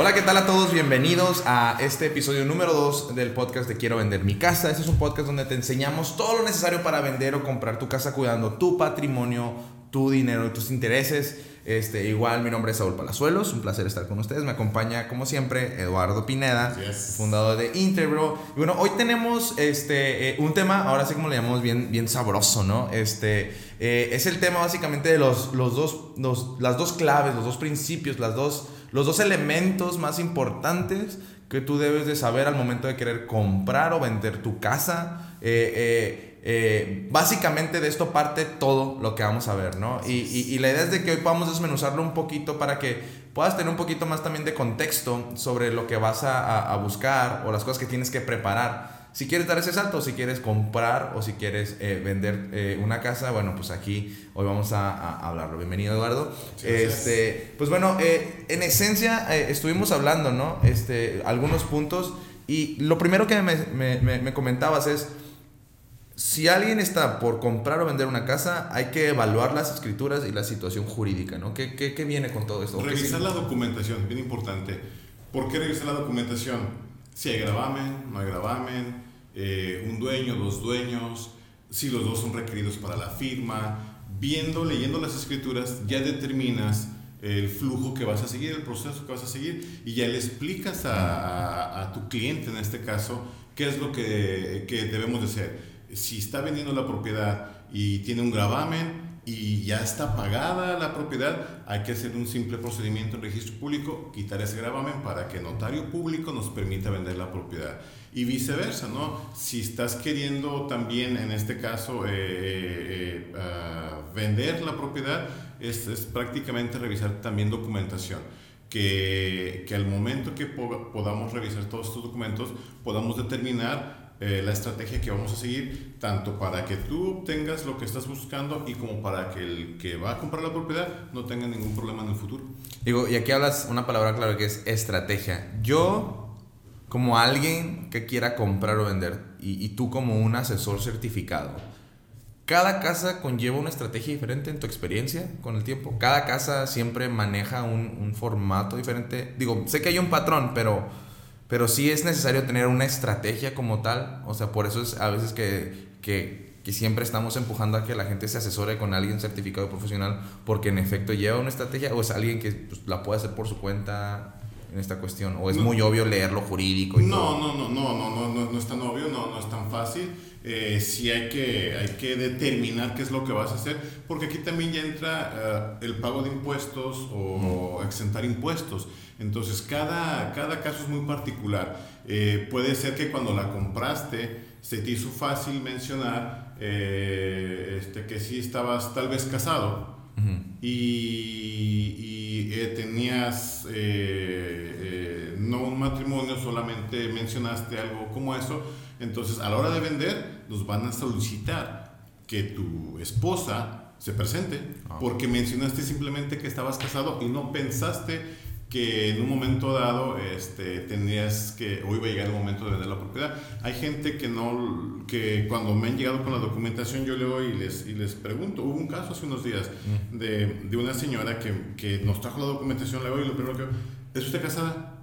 Hola, ¿qué tal a todos? Bienvenidos a este episodio número 2 del podcast de Quiero vender mi casa. Este es un podcast donde te enseñamos todo lo necesario para vender o comprar tu casa cuidando tu patrimonio, tu dinero y tus intereses. Este, igual, mi nombre es Saúl Palazuelos, un placer estar con ustedes. Me acompaña, como siempre, Eduardo Pineda, fundador de Integro. Y bueno, hoy tenemos este, eh, un tema, ahora sí como le llamamos, bien, bien sabroso, ¿no? Este, eh, es el tema básicamente de los, los dos, los, las dos claves, los dos principios, las dos los dos elementos más importantes que tú debes de saber al momento de querer comprar o vender tu casa. Eh, eh, eh, básicamente de esto parte todo lo que vamos a ver, ¿no? Y, y, la idea es de que hoy podamos desmenuzarlo un poquito para que puedas tener un poquito más también de contexto sobre lo que vas a, a buscar o las cosas que tienes que preparar si quieres dar ese salto, si quieres comprar o si quieres eh, vender eh, una casa, bueno, pues aquí hoy vamos a, hablarlo. Bienvenido, Eduardo. este, pues bueno, eh, en esencia estuvimos hablando, ¿no? Este, algunos puntos y lo primero que me, me, me, comentabas es, si alguien está por comprar o vender una casa, hay que evaluar las escrituras y la situación jurídica, ¿no? ¿Qué, qué, qué viene con todo esto? Revisar la documentación, bien importante. ¿Por qué revisar la documentación? Si hay gravamen, no hay gravamen, eh, un dueño, dos dueños, si los dos son requeridos para la firma. Viendo, leyendo las escrituras, ya determinas el flujo que vas a seguir, el proceso que vas a seguir y ya le explicas a, a, tu cliente, en este caso, qué es lo que, que debemos de hacer. Si está vendiendo la propiedad y tiene un gravamen, y ya está pagada la propiedad, hay que hacer un simple procedimiento en registro público, quitar ese gravamen para que notario público nos permita vender la propiedad. Y viceversa, ¿no? Si estás queriendo también, en este caso, eh, eh, ah, vender la propiedad, es, es, prácticamente revisar también documentación. Que, que al momento que podamos revisar todos estos documentos, podamos determinar eh, la estrategia que vamos a seguir, tanto para que tú obtengas lo que estás buscando y como para que el que va a comprar la propiedad no tenga ningún problema en el futuro. Digo, y aquí hablas una palabra clave que es estrategia. Yo, como alguien que quiera comprar o vender, y, tú como un asesor certificado, cada casa conlleva una estrategia diferente en tu experiencia con el tiempo. Cada casa siempre maneja un, un formato diferente. Digo, sé que hay un patrón, pero pero sí es necesario tener una estrategia como tal. O sea, por eso es a veces que, que, que siempre estamos empujando a que la gente se asesore con alguien certificado profesional porque en efecto lleva una estrategia o es alguien que pues, la puede hacer por su cuenta en esta cuestión? ¿O es muy obvio leer lo jurídico? Y no, todo? no, no, no, no, no, no, no es tan obvio, no, no es tan fácil. Eh, sí hay que, hay que determinar qué es lo que vas a hacer, porque aquí también ya entra uh, el pago de impuestos o exentar impuestos. Entonces, cada, cada caso es muy particular. Eh, puede ser que cuando la compraste se te hizo fácil mencionar eh, este, que sí estabas tal vez casado y, y eh, tenías no un matrimonio, solamente mencionaste algo como eso. Entonces, a la hora de vender, nos van a solicitar que tu esposa se presente, ah. porque mencionaste simplemente que estabas casado y no pensaste que en un momento dado este, tendrías que, o iba a llegar el momento de vender la propiedad. Hay gente que no, que cuando me han llegado con la documentación yo leo y les, y les pregunto, hubo un caso hace unos días mm. de, de una señora que, que, nos trajo la documentación, le y lo primero que, ¿es usted casada?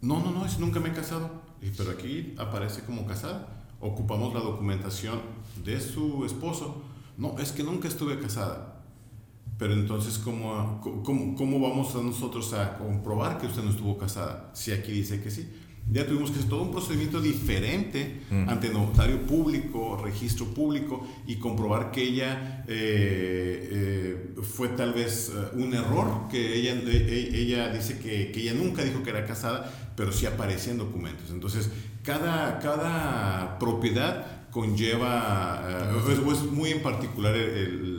No, no, no, es, nunca me he casado. Y, pero aquí aparece como casada. Ocupamos la documentación de su esposo. No, es que nunca estuve casada. Pero entonces, ¿cómo, cómo, cómo vamos a nosotros a comprobar que usted no estuvo casada? Si aquí dice que sí. Ya tuvimos que hacer todo un procedimiento diferente mm. ante notario público, registro público y comprobar que ella eh, eh, fue tal vez eh, un error, que ella, ella dice que, que, ella nunca dijo que era casada, pero sí aparecía en documentos. Entonces, cada, cada propiedad conlleva, es, es, muy en particular el, el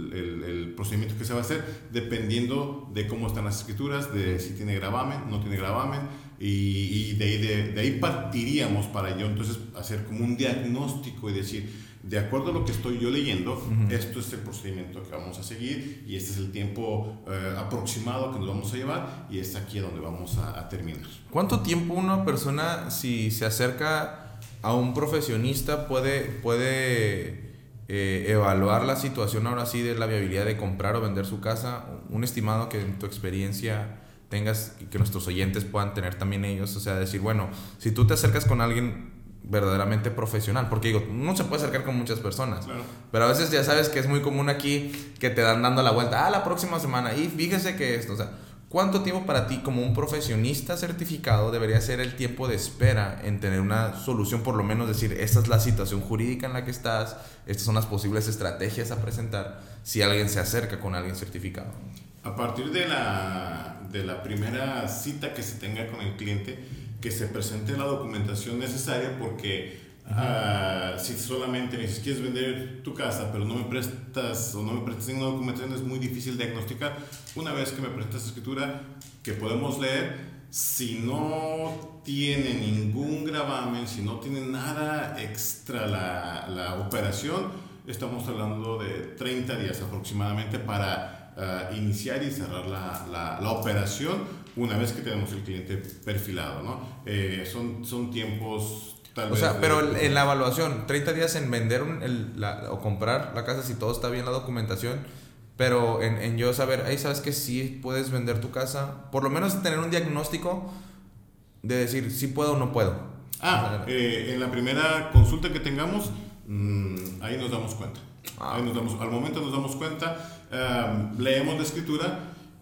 procedimiento que se va a hacer dependiendo de cómo están las escrituras, de si tiene gravamen, no tiene gravamen, y, de, ahí, de, ahí partiríamos para yo entonces hacer como un diagnóstico y decir, de acuerdo a lo que estoy yo leyendo, esto es el procedimiento que vamos a seguir y este es el tiempo eh, aproximado que nos vamos a llevar y es aquí donde vamos a, a terminar. ¿Cuánto tiempo una persona, si se acerca a un profesionista, puede, puede eh, evaluar la situación ahora sí de la viabilidad de comprar o vender su casa, un estimado que en tu experiencia tengas y que nuestros oyentes puedan tener también ellos, o sea, decir, bueno, si tú te acercas con alguien verdaderamente profesional, porque digo, no se puede acercar con muchas personas, pero a veces ya sabes que es muy común aquí que te dan dando la vuelta, ah, la próxima semana, y fíjese que esto, o sea, ¿cuánto tiempo para ti como un profesionista certificado debería ser el tiempo de espera en tener una solución, por lo menos decir, esta es la situación jurídica en la que estás, estas son las posibles estrategias a presentar si alguien se acerca con alguien certificado? A partir de la, de la primera cita que se tenga con el cliente, que se presente la documentación necesaria porque uh, si solamente me dices quieres vender tu casa pero no me prestas o no me prestas ninguna documentación es muy difícil diagnosticar. Una vez que me prestas escritura que podemos leer si no tiene ningún gravamen si no tiene nada extra la, la operación estamos hablando de 30 días aproximadamente para uh, iniciar y cerrar la, la, la operación una vez que tenemos el cliente perfilado, ¿no? Eh, son, son tiempos Tal o sea, pero en la evaluación, 30 días en vender el, la, o comprar la casa si todo está bien la documentación, pero en, en yo saber, ahí sabes que sí puedes vender tu casa, por lo menos tener un diagnóstico de decir si puedo o no puedo. Ah, eh, en la primera consulta que tengamos, mmm, ahí nos damos cuenta. Ah. Ahí nos damos, al momento nos damos cuenta, um, leemos la escritura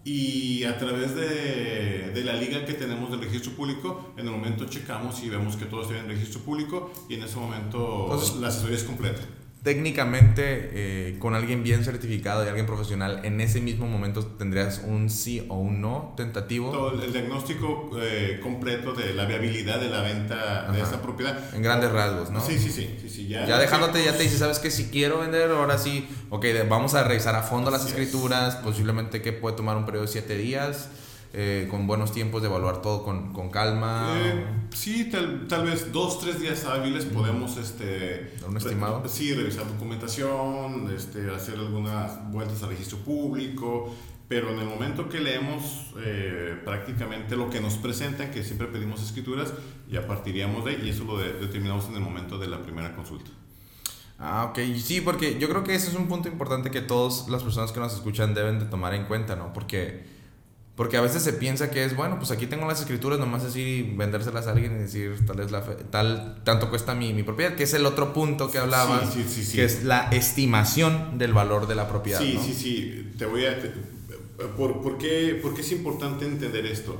y a través de, de, la liga que tenemos del registro público, en el momento checamos y vemos que todo está en registro público y en ese momento Entonces, la asesoría es completa técnicamente eh, con alguien bien certificado y alguien profesional, en ese mismo momento tendrías un sí o un no tentativo. Todo el diagnóstico eh, completo de la viabilidad de la venta de esa propiedad. En grandes rasgos, ¿no? Sí, sí, sí. sí, ya, ya dejándote, ya te dice, ¿sabes que Si quiero vender, ahora sí, ok, vamos a revisar a fondo las escrituras, posiblemente que puede tomar un periodo de siete días eh, con buenos tiempos de evaluar todo con, con calma? Eh, sí, tal, tal, vez dos, tres días hábiles podemos... Este, ¿Un estimado? sí, revisar documentación, este, hacer algunas vueltas al registro público, pero en el momento que leemos eh, prácticamente lo que nos presentan, que siempre pedimos escrituras, ya partiríamos de ahí y eso lo determinamos en el momento de la primera consulta. Ah, ok. Sí, porque yo creo que ese es un punto importante que todas las personas que nos escuchan deben de tomar en cuenta, ¿no? Porque porque a veces se piensa que es, bueno, pues aquí tengo las escrituras, nomás así vendérselas a alguien y decir, tal es la tal, tanto cuesta mi, mi propiedad, que es el otro punto que hablabas, sí, sí, sí, que es la estimación del valor de la propiedad. Sí, sí, sí. Te voy a... por, por, qué, ¿Por qué es importante entender esto?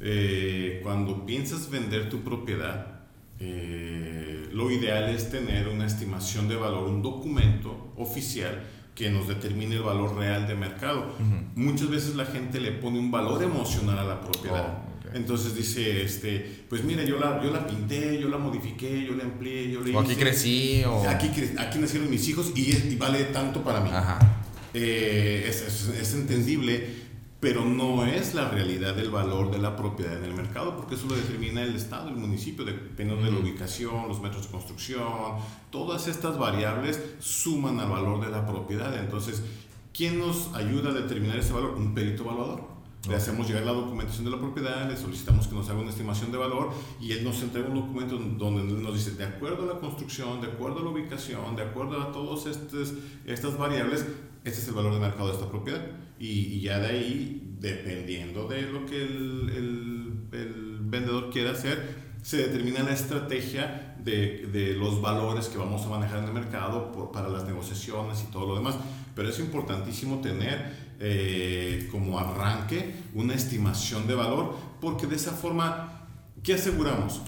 Eh, cuando piensas vender tu propiedad, eh, lo ideal es tener una estimación de valor, un documento oficial que nos determine el valor real de mercado. Muchas veces la gente le pone un valor emocional a la propiedad. Oh, Entonces dice, este, pues mira, yo la, yo la pinté, yo la modifiqué, yo la empleé, yo le o aquí crecí, o... Aquí, aquí nacieron mis hijos y, y vale tanto para mí. Eh, es, es, es entendible pero no es la realidad del valor de la propiedad en el mercado, porque eso lo determina el Estado, el municipio, dependiendo de la ubicación, los metros de construcción, todas estas variables suman al valor de la propiedad. Entonces, ¿quién nos ayuda a determinar ese valor? Un perito evaluador. Le hacemos llegar la documentación de la propiedad, le solicitamos que nos haga una estimación de valor y él nos entrega un documento donde nos dice, de acuerdo a la construcción, de acuerdo a la ubicación, de acuerdo a todas estas variables, este es el valor de mercado de esta propiedad. Y, ya de ahí, dependiendo de lo que el, el, el vendedor quiera hacer, se determina la estrategia de, de, los valores que vamos a manejar en el mercado por, para las negociaciones y todo lo demás. Pero es importantísimo tener eh, como arranque una estimación de valor, porque de esa forma, ¿qué aseguramos?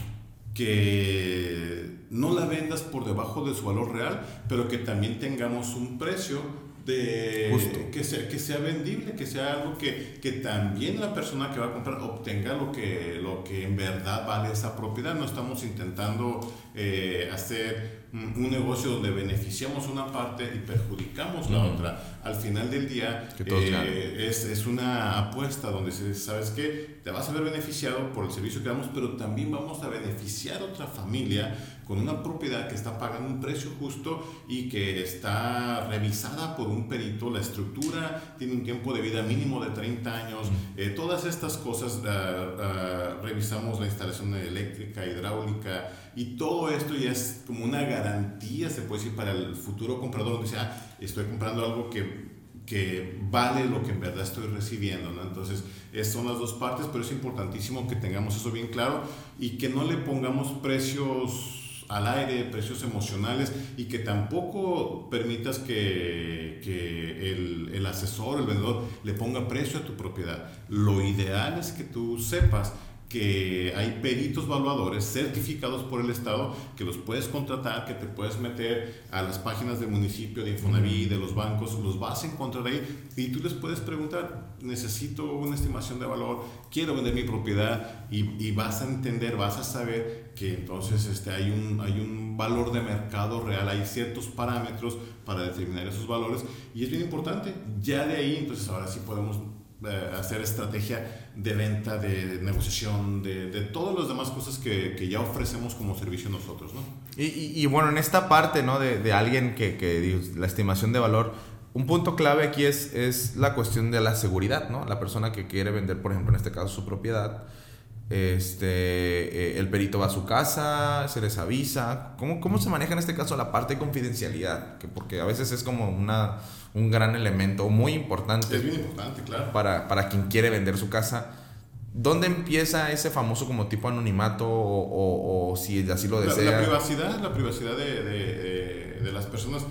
Que no la vendas por debajo de su valor real, pero que también tengamos un precio de Que, sea, que sea vendible, que sea algo que, que, también la persona que va a comprar obtenga lo que, lo que en verdad vale esa propiedad. No estamos intentando eh, hacer un negocio donde beneficiamos una parte y perjudicamos la otra. Al final del día eh, es, es, una apuesta donde se sabes que te vas a ver beneficiado por el servicio que damos, pero también vamos a beneficiar a otra familia con una propiedad que está pagando un precio justo y que está revisada por un perito, la estructura tiene un tiempo de vida mínimo de 30 años, eh, todas estas cosas, ah, ah, revisamos la instalación eléctrica, hidráulica y todo esto ya es como una garantía, se puede decir, para el futuro comprador, donde dice, ah, estoy comprando algo que que vale lo que en verdad estoy recibiendo, ¿no? Entonces, son las dos partes, pero es importantísimo que tengamos eso bien claro y que no le pongamos precios al aire, precios emocionales y que tampoco permitas que, que el, el asesor, el vendedor, le ponga precio a tu propiedad. Lo ideal es que tú sepas que hay peritos evaluadores certificados por el Estado que los puedes contratar, que te puedes meter a las páginas del municipio, de Infonavit, de los bancos, los vas a encontrar ahí y tú les puedes preguntar, necesito una estimación de valor, quiero vender mi propiedad y, y vas a entender, vas a saber que entonces este, hay, un, hay un valor de mercado real, hay ciertos parámetros para determinar esos valores y es bien importante, ya de ahí entonces ahora sí podemos eh, hacer estrategia de venta, de, negociación, de, de, todas las demás cosas que, que, ya ofrecemos como servicio nosotros, ¿no? Y, y, y bueno, en esta parte, ¿no? De, de alguien que, que, la estimación de valor, un punto clave aquí es, es la cuestión de la seguridad, ¿no? La persona que quiere vender, por ejemplo, en este caso su propiedad, este, eh, el perito va a su casa, se les avisa. ¿Cómo, ¿Cómo se maneja en este caso la parte de confidencialidad? Que porque a veces es como una un gran elemento muy importante. Es bien importante, claro. Para, para quien quiere vender su casa. ¿Dónde empieza ese famoso como tipo anonimato o, o, o si así lo desea? La, la, privacidad, la privacidad de, de, de las personas.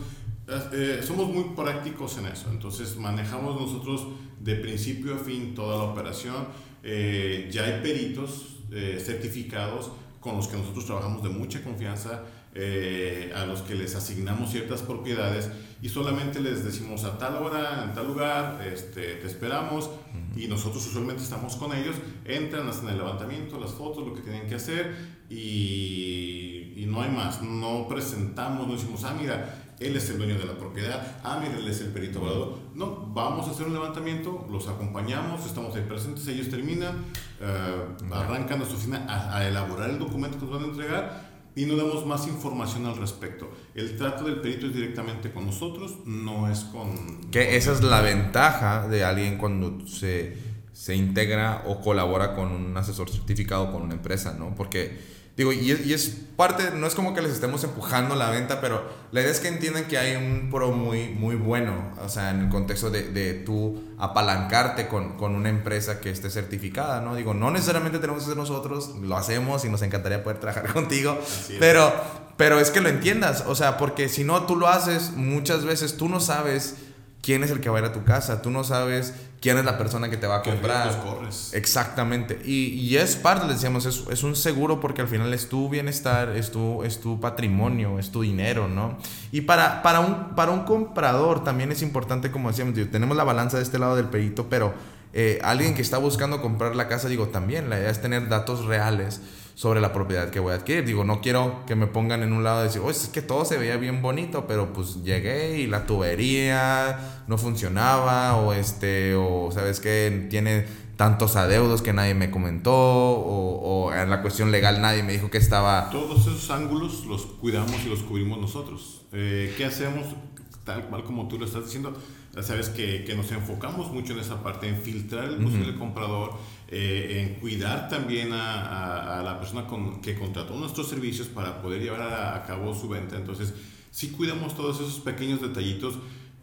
Eh, somos muy prácticos en eso, entonces manejamos nosotros de principio a fin toda la operación. Eh, ya hay peritos eh, certificados con los que nosotros trabajamos de mucha confianza, eh, a los que les asignamos ciertas propiedades y solamente les decimos a tal hora, en tal lugar, este, te esperamos y nosotros usualmente estamos con ellos, entran, hacen el levantamiento, las fotos, lo que tienen que hacer y, y no hay más, no presentamos, no decimos, ah, mira, él es el dueño de la propiedad, ah, mira, él es el perito evaluador. No, vamos a hacer un levantamiento, los acompañamos, estamos ahí presentes, ellos terminan, uh, arrancan a su oficina a, a, elaborar el documento que nos van a entregar y no damos más información al respecto. El trato del perito es directamente con nosotros, no es con... Que esa es la ventaja de alguien cuando se, se integra o colabora con un asesor certificado con una empresa, ¿no? Porque Digo, y es, y es, parte, no es como que les estemos empujando la venta, pero la idea es que entiendan que hay un pro muy, muy bueno, o sea, en el contexto de, de tú apalancarte con, con, una empresa que esté certificada, ¿no? Digo, no necesariamente tenemos que ser nosotros, lo hacemos y nos encantaría poder trabajar contigo, pero, pero es que lo entiendas, o sea, porque si no tú lo haces, muchas veces tú no sabes quién es el que va a ir a tu casa, tú no sabes quién es la persona que te va a comprar. corres? Exactamente. Y, y, es parte, le decíamos, es, es, un seguro porque al final es tu bienestar, es tu, es tu patrimonio, es tu dinero, ¿no? Y para, para, un, para un comprador también es importante, como decíamos, digo, tenemos la balanza de este lado del perito, pero eh, alguien que está buscando comprar la casa, digo, también la idea es tener datos reales sobre la propiedad que voy a adquirir. Digo, no quiero que me pongan en un lado y decir, oye, es que todo se veía bien bonito, pero pues llegué y la tubería no funcionaba, o este, o sabes que tiene tantos adeudos que nadie me comentó, o, o, en la cuestión legal nadie me dijo que estaba... Todos esos ángulos los cuidamos y los cubrimos nosotros. Eh, ¿Qué hacemos? Tal cual como tú lo estás diciendo, sabes que, que nos enfocamos mucho en esa parte, en filtrar el posible uh -huh. comprador, eh, en cuidar también a, a, a la persona con, que contrató nuestros servicios para poder llevar a, a, cabo su venta. Entonces, sí cuidamos todos esos pequeños detallitos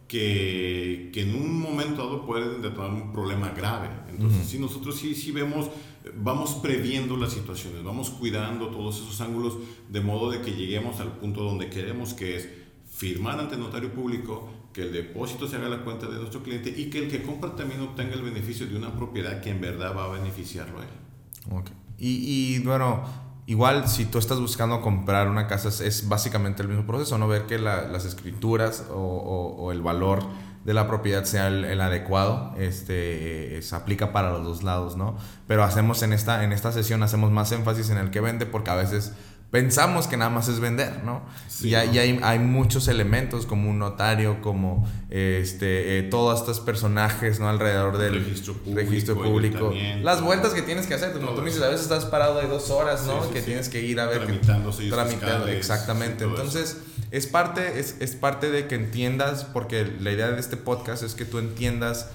que, que en un momento dado pueden detonar un problema grave. Entonces, uh -huh. sí, nosotros sí, sí vemos, vamos previendo las situaciones, vamos cuidando todos esos ángulos de modo de que lleguemos al punto donde queremos, que es firmar ante el notario público, que el depósito se haga la cuenta de nuestro cliente y que el que compra también obtenga el beneficio de una propiedad que en verdad va a beneficiarlo a él. Okay. Y, bueno, igual si tú estás buscando comprar una casa es básicamente el mismo proceso, ¿no? Ver que la, las escrituras o, el valor de la propiedad sea el, adecuado, este, se aplica para los dos lados, ¿no? Pero hacemos en esta, en esta sesión, hacemos más énfasis en el que vende porque a veces pensamos que nada más es vender, ¿no? Sí, y, hay, ¿no? y hay, hay, muchos elementos como un notario, como este, eh, todos estos personajes, ¿no? Alrededor del registro público. Registro público. Las vueltas que tienes que hacer, como tú dices, a veces estás parado de dos horas, ¿no? Sí, sí, que tienes que ir a ver. Tramitando, que, tramitando exactamente. Entonces, es parte, es, es parte de que entiendas, porque la idea de este podcast es que tú entiendas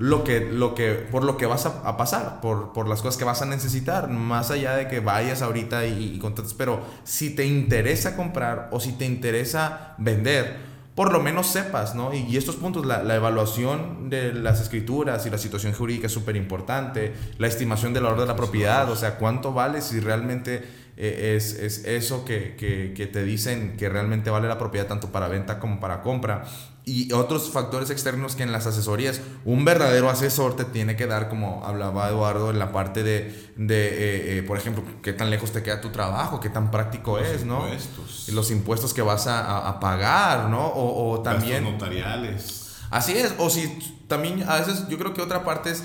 lo que, lo que, por lo que vas a, a, pasar, por, por las cosas que vas a necesitar, más allá de que vayas ahorita y, y contrates, pero si te interesa comprar o si te interesa vender, por lo menos sepas, ¿no? Y, estos puntos, la, la, evaluación de las escrituras y la situación jurídica es súper importante, la estimación del valor de la propiedad, o sea, cuánto vale si realmente eh, es, es, eso que, que, que, te dicen que realmente vale la propiedad tanto para venta como para compra. Y otros factores externos que en las asesorías un verdadero asesor te tiene que dar, como hablaba Eduardo, en la parte de, de eh, eh, por ejemplo, qué tan lejos te queda tu trabajo, qué tan práctico es, ¿no? Y los impuestos que vas a, a pagar, ¿no? O, o también... notariales. Así es, o si también a veces yo creo que otra parte es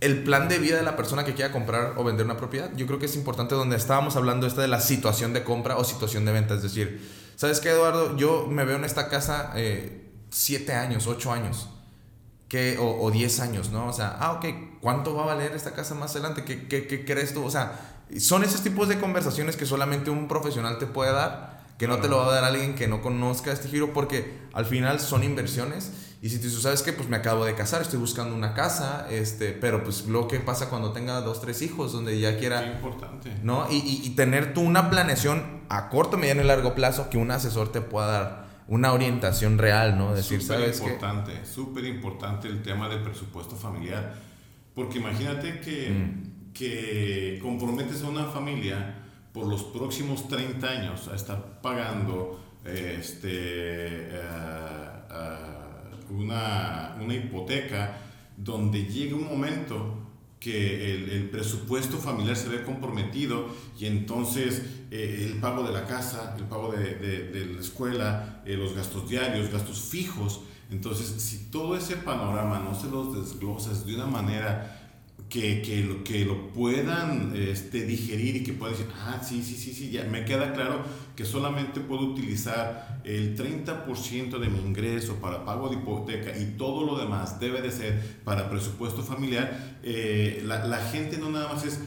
el plan de vida de la persona que quiera comprar o vender una propiedad. Yo creo que es importante donde estábamos hablando esta de la situación de compra o situación de venta. Es decir, ¿sabes qué, Eduardo? Yo me veo en esta casa eh, siete años, ocho años. Que, o, diez años, ¿no? O sea, ah, ok, ¿cuánto va a valer esta casa más adelante? ¿Qué, qué, qué crees tú? O sea, son esos tipos de conversaciones que solamente un profesional te puede dar, que no te lo va a dar alguien que no conozca este giro, porque al final son inversiones y si tú sabes que pues me acabo de casar, estoy buscando una casa, este, pero pues lo que pasa cuando tenga dos, tres hijos, donde ya quiera... Qué importante. ¿No? Y, y, tener tú una planeación a corto, mediano y largo plazo que un asesor te pueda dar una orientación real, ¿no? Decir, súper importante, súper importante el tema del presupuesto familiar. Porque imagínate que, mm. que comprometes a una familia por los próximos 30 años a estar pagando este... Uh, uh, una, una hipoteca donde llega un momento que el, el, presupuesto familiar se ve comprometido y entonces eh, el pago de la casa, el pago de, de, la escuela, eh, los gastos diarios, gastos fijos. Entonces, si todo ese panorama no se los desglosas de una manera que, que, lo, que lo puedan este, digerir y que puedan decir, ah, sí, sí, sí, sí, ya me queda claro que solamente puedo utilizar el 30% de mi ingreso para pago de hipoteca y todo lo demás debe de ser para presupuesto familiar, eh, la, la, gente no nada más es,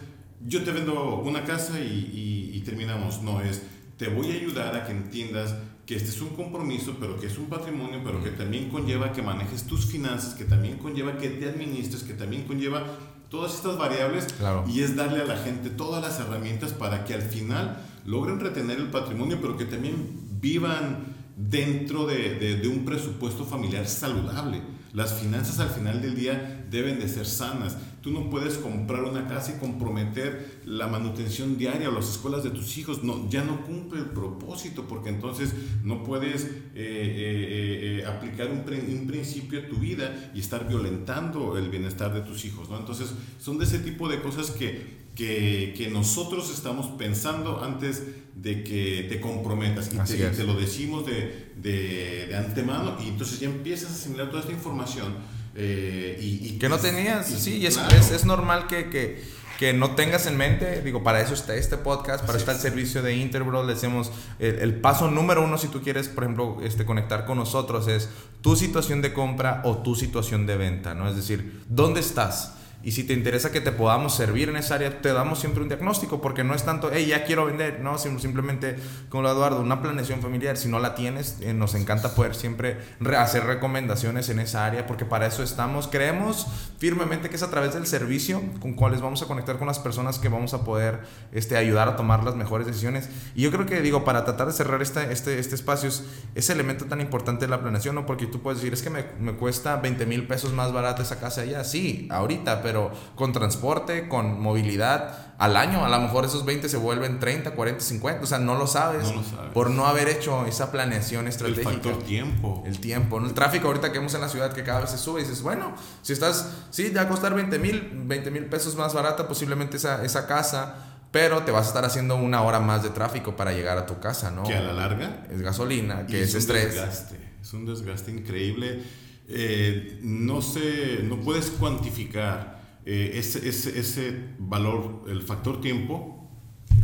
yo te vendo una casa y, y, y terminamos, no es, te voy a ayudar a que entiendas que este es un compromiso, pero que es un patrimonio, pero que también conlleva que manejes tus finanzas, que también conlleva que te administres, que también conlleva todas estas variables y es darle a la gente todas las herramientas para que al final logren retener el patrimonio, pero que también vivan dentro de, un presupuesto familiar saludable. Las finanzas al final del día deben de ser sanas. Tú no puedes comprar una casa y comprometer la manutención diaria o las escuelas de tus hijos. No, ya no cumple el propósito porque entonces no puedes eh, eh, eh, aplicar un, un, principio a tu vida y estar violentando el bienestar de tus hijos. ¿no? Entonces son de ese tipo de cosas que, que, que nosotros estamos pensando antes de que te comprometas y te, te, lo decimos de, de, de, antemano y entonces ya empiezas a asimilar toda esta información. Eh, y, que no tenías, sí, y es, es, normal que, que, que, no tengas en mente, digo, para eso está este podcast, para eso está el servicio de Interbro, le decimos, el, el, paso número uno si tú quieres, por ejemplo, este, conectar con nosotros es tu situación de compra o tu situación de venta, ¿no? Es decir, ¿dónde estás? Y si te interesa que te podamos servir en esa área, te damos siempre un diagnóstico, porque no es tanto, hey, ya quiero vender, no, simplemente, como lo Eduardo, una planeación familiar. Si no la tienes, eh, nos encanta poder siempre hacer recomendaciones en esa área, porque para eso estamos. Creemos firmemente que es a través del servicio con cuales vamos a conectar con las personas que vamos a poder este, ayudar a tomar las mejores decisiones. Y yo creo que, digo, para tratar de cerrar este, este, este espacio, es ese elemento tan importante de la planeación, ¿no? Porque tú puedes decir, es que me, me cuesta 20 mil pesos más barato esa casa allá. Sí, ahorita, pero pero con transporte, con movilidad, al año a lo mejor esos 20 se vuelven 30, 40, 50, o sea, no lo sabes, por no haber hecho esa planeación estratégica. El factor tiempo. El tiempo, ¿no? el tráfico ahorita que vemos en la ciudad que cada vez se sube y dices, bueno, si estás, sí, ya va a costar 20 mil, 20 mil pesos más barata posiblemente esa, esa casa, pero te vas a estar haciendo una hora más de tráfico para llegar a tu casa, ¿no? Que a la larga es gasolina, que es, estrés. Desgaste, es un desgaste increíble. Eh, no sé, no puedes cuantificar eh, ese, ese, valor, el factor tiempo,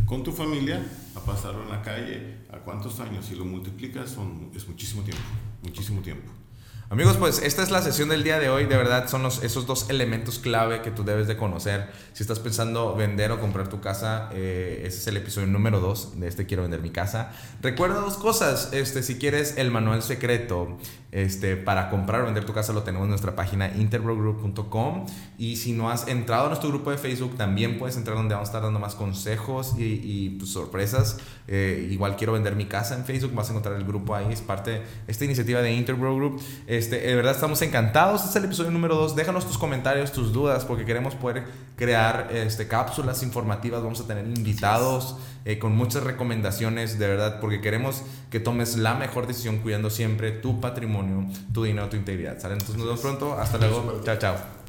con tu familia, a pasarlo en la calle, a cuántos años, si lo multiplicas, son, es muchísimo tiempo, muchísimo tiempo. Amigos, pues esta es la sesión del día de hoy. De verdad, son esos dos elementos clave que tú debes de conocer. Si estás pensando vender o comprar tu casa, eh, ese es el episodio número 2 de este Quiero Vender Mi Casa. Recuerda dos cosas. Este, si quieres el manual secreto este, para comprar o vender tu casa lo tenemos en nuestra página interbrogroup.com y si no has entrado a nuestro grupo de Facebook también puedes entrar donde vamos a estar dando más consejos y, pues, sorpresas. Eh, igual quiero vender mi casa en Facebook, vas a encontrar el grupo ahí, es parte de esta iniciativa de Interbro Group. Este, de verdad estamos encantados, este es el episodio número 2, déjanos tus comentarios, tus dudas, porque queremos poder crear este, cápsulas informativas, vamos a tener invitados eh, con muchas recomendaciones, de verdad, porque queremos que tomes la mejor decisión cuidando siempre tu patrimonio, tu dinero, tu integridad. ¿sale? Entonces nos vemos pronto, hasta luego, chao, chao.